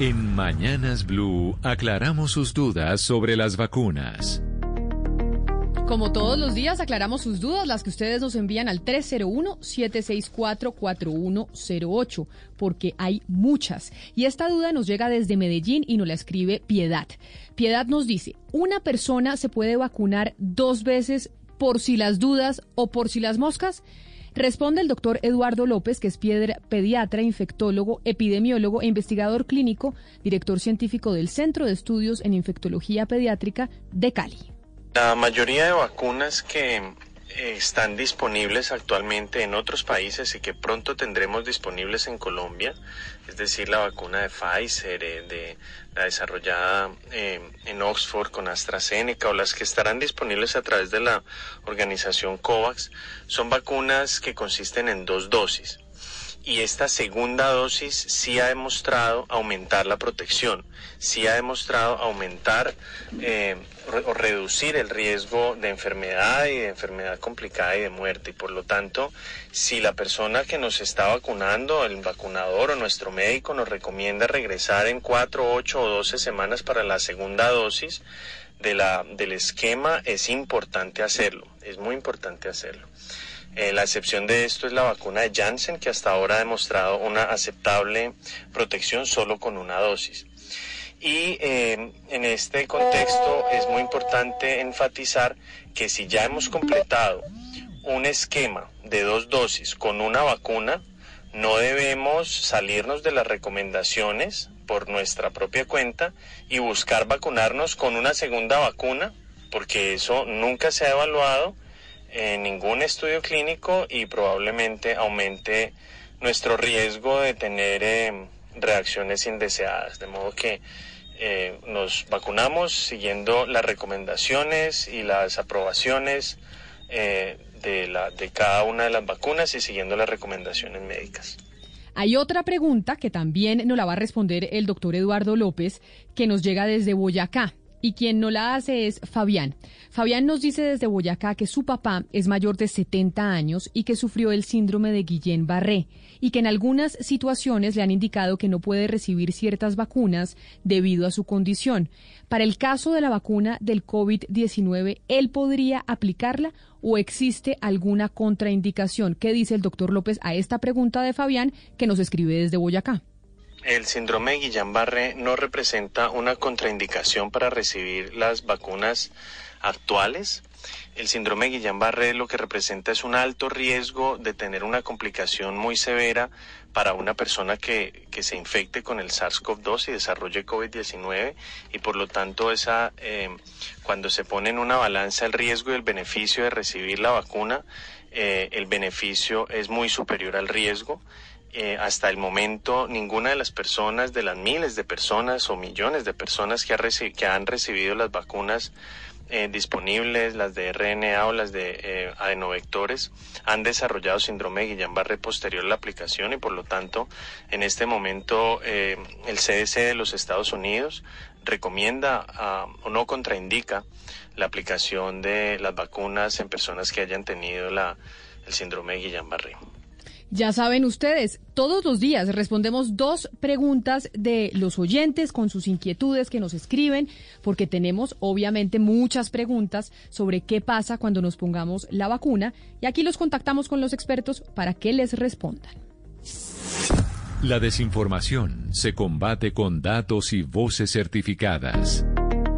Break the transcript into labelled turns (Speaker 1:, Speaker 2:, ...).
Speaker 1: En Mañanas Blue aclaramos sus dudas sobre las vacunas.
Speaker 2: Como todos los días, aclaramos sus dudas, las que ustedes nos envían al 301-764-4108, porque hay muchas. Y esta duda nos llega desde Medellín y nos la escribe Piedad. Piedad nos dice, ¿una persona se puede vacunar dos veces por si las dudas o por si las moscas? Responde el doctor Eduardo López, que es pediatra, infectólogo, epidemiólogo e investigador clínico, director científico del Centro de Estudios en Infectología Pediátrica de Cali.
Speaker 3: La mayoría de vacunas que están disponibles actualmente en otros países y que pronto tendremos disponibles en Colombia, es decir, la vacuna de Pfizer, eh, de la desarrollada eh, en Oxford con AstraZeneca o las que estarán disponibles a través de la organización COVAX, son vacunas que consisten en dos dosis y esta segunda dosis sí ha demostrado aumentar la protección, sí ha demostrado aumentar eh, o reducir el riesgo de enfermedad y de enfermedad complicada y de muerte. Y por lo tanto, si la persona que nos está vacunando, el vacunador o nuestro médico nos recomienda regresar en 4, 8 o 12 semanas para la segunda dosis del esquema, es importante hacerlo, es muy importante hacerlo. Eh, la excepción de esto es la vacuna de Janssen, que hasta ahora ha demostrado una aceptable protección solo con una dosis. Y eh, en este contexto es muy importante enfatizar que si ya hemos completado un esquema de dos dosis con una vacuna, no debemos salirnos de las recomendaciones por nuestra propia cuenta y buscar vacunarnos con una segunda vacuna, porque eso nunca se ha evaluado en ningún estudio clínico y probablemente aumente nuestro riesgo de tener eh, reacciones indeseadas. De modo que eh, nos vacunamos siguiendo las recomendaciones y las aprobaciones eh, de, la, de cada una de las vacunas y siguiendo las recomendaciones médicas.
Speaker 2: Hay otra pregunta que también nos la va a responder el doctor Eduardo López, que nos llega desde Boyacá. Y quien no la hace es Fabián. Fabián nos dice desde Boyacá que su papá es mayor de 70 años y que sufrió el síndrome de Guillain-Barré y que en algunas situaciones le han indicado que no puede recibir ciertas vacunas debido a su condición. Para el caso de la vacuna del COVID-19, ¿él podría aplicarla o existe alguna contraindicación? ¿Qué dice el doctor López a esta pregunta de Fabián que nos escribe desde Boyacá?
Speaker 3: El síndrome de Guillain-Barré no representa una contraindicación para recibir las vacunas actuales. El síndrome de Guillain-Barré lo que representa es un alto riesgo de tener una complicación muy severa para una persona que, que se infecte con el SARS-CoV-2 y desarrolle COVID-19 y por lo tanto esa, eh, cuando se pone en una balanza el riesgo y el beneficio de recibir la vacuna, eh, el beneficio es muy superior al riesgo eh, hasta el momento ninguna de las personas, de las miles de personas o millones de personas que, que han recibido las vacunas eh, disponibles, las de RNA o las de eh, adenovectores, han desarrollado síndrome de Guillain-Barré posterior a la aplicación y por lo tanto en este momento el CDC de los Estados Unidos recomienda ah, o no contraindica la aplicación de las vacunas en personas que hayan tenido la, el síndrome de Guillain-Barré.
Speaker 2: Ya saben ustedes, todos los días respondemos dos preguntas de los oyentes con sus inquietudes que nos escriben, porque tenemos obviamente muchas preguntas sobre qué pasa cuando nos pongamos la vacuna y aquí los contactamos con los expertos para que les respondan.
Speaker 1: La desinformación se combate con datos y voces certificadas.